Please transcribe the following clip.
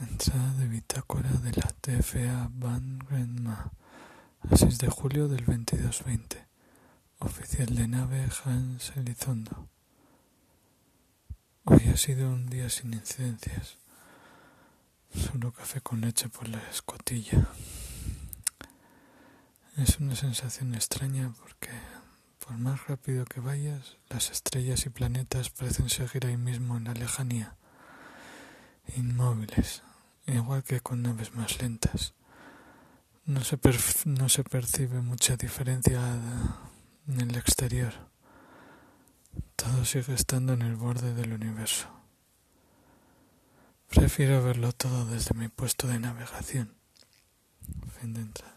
Entrada de bitácora de la TFA Van Grenma a 6 de julio del 2220. Oficial de nave Hans Elizondo. Hoy ha sido un día sin incidencias. Solo café con leche por la escotilla. Es una sensación extraña porque por más rápido que vayas, las estrellas y planetas parecen seguir ahí mismo en la lejanía, inmóviles, igual que con naves más lentas. No se, no se percibe mucha diferencia en el exterior. Todo sigue estando en el borde del universo. Prefiero verlo todo desde mi puesto de navegación. Fin de entrada.